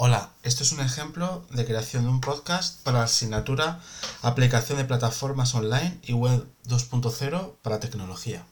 Hola, esto es un ejemplo de creación de un podcast para la asignatura Aplicación de plataformas online y web 2.0 para tecnología.